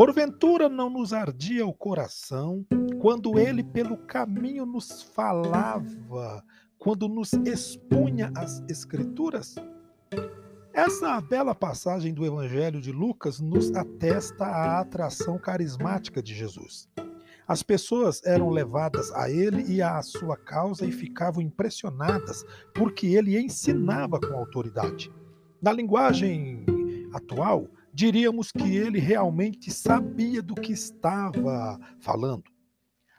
Porventura não nos ardia o coração quando ele pelo caminho nos falava, quando nos expunha as Escrituras? Essa bela passagem do Evangelho de Lucas nos atesta a atração carismática de Jesus. As pessoas eram levadas a ele e à sua causa e ficavam impressionadas porque ele ensinava com autoridade. Na linguagem atual, diríamos que ele realmente sabia do que estava falando.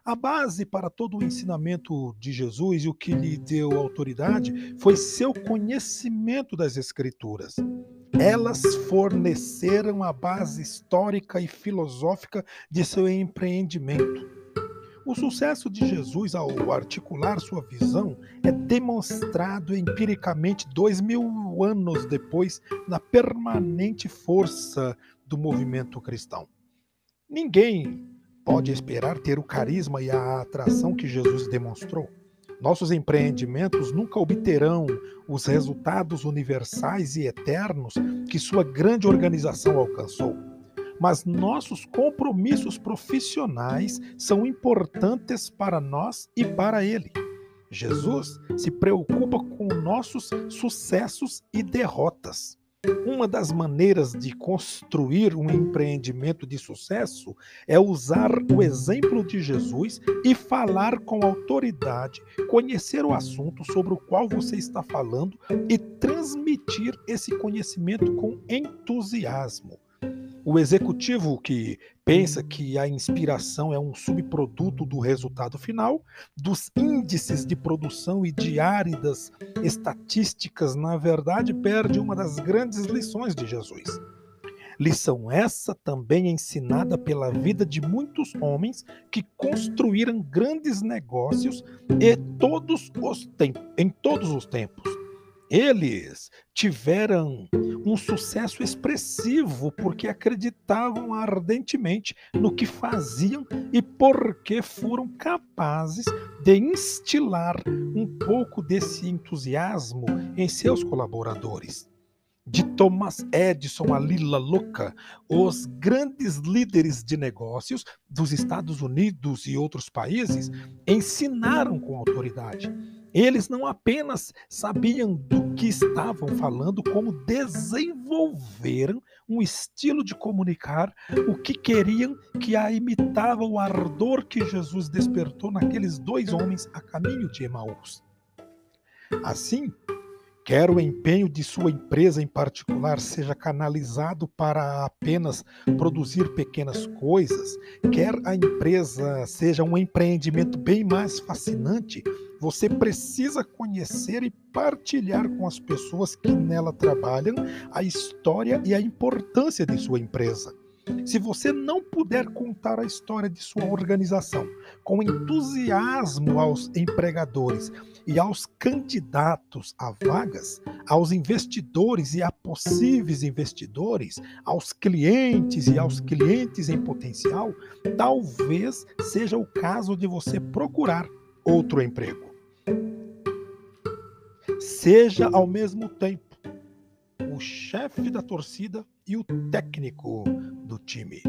A base para todo o ensinamento de Jesus e o que lhe deu autoridade foi seu conhecimento das Escrituras. Elas forneceram a base histórica e filosófica de seu empreendimento. O sucesso de Jesus ao articular sua visão é demonstrado empiricamente dois mil anos depois na permanente força do movimento cristão. Ninguém pode esperar ter o carisma e a atração que Jesus demonstrou. Nossos empreendimentos nunca obterão os resultados universais e eternos que sua grande organização alcançou. Mas nossos compromissos profissionais são importantes para nós e para Ele. Jesus se preocupa com nossos sucessos e derrotas. Uma das maneiras de construir um empreendimento de sucesso é usar o exemplo de Jesus e falar com autoridade, conhecer o assunto sobre o qual você está falando e transmitir esse conhecimento com entusiasmo. O executivo que pensa que a inspiração é um subproduto do resultado final, dos índices de produção e de áridas estatísticas, na verdade, perde uma das grandes lições de Jesus. Lição essa também ensinada pela vida de muitos homens que construíram grandes negócios e todos os em todos os tempos. Eles tiveram um sucesso expressivo porque acreditavam ardentemente no que faziam e porque foram capazes de instilar um pouco desse entusiasmo em seus colaboradores. De Thomas Edison a Lila Louca, os grandes líderes de negócios dos Estados Unidos e outros países ensinaram com autoridade eles não apenas sabiam do que estavam falando, como desenvolveram um estilo de comunicar o que queriam que a imitava o ardor que Jesus despertou naqueles dois homens a caminho de Emaús. Assim, Quer o empenho de sua empresa em particular seja canalizado para apenas produzir pequenas coisas, quer a empresa seja um empreendimento bem mais fascinante, você precisa conhecer e partilhar com as pessoas que nela trabalham a história e a importância de sua empresa. Se você não puder contar a história de sua organização com entusiasmo aos empregadores e aos candidatos a vagas, aos investidores e a possíveis investidores, aos clientes e aos clientes em potencial, talvez seja o caso de você procurar outro emprego. Seja ao mesmo tempo o chefe da torcida e o técnico do time.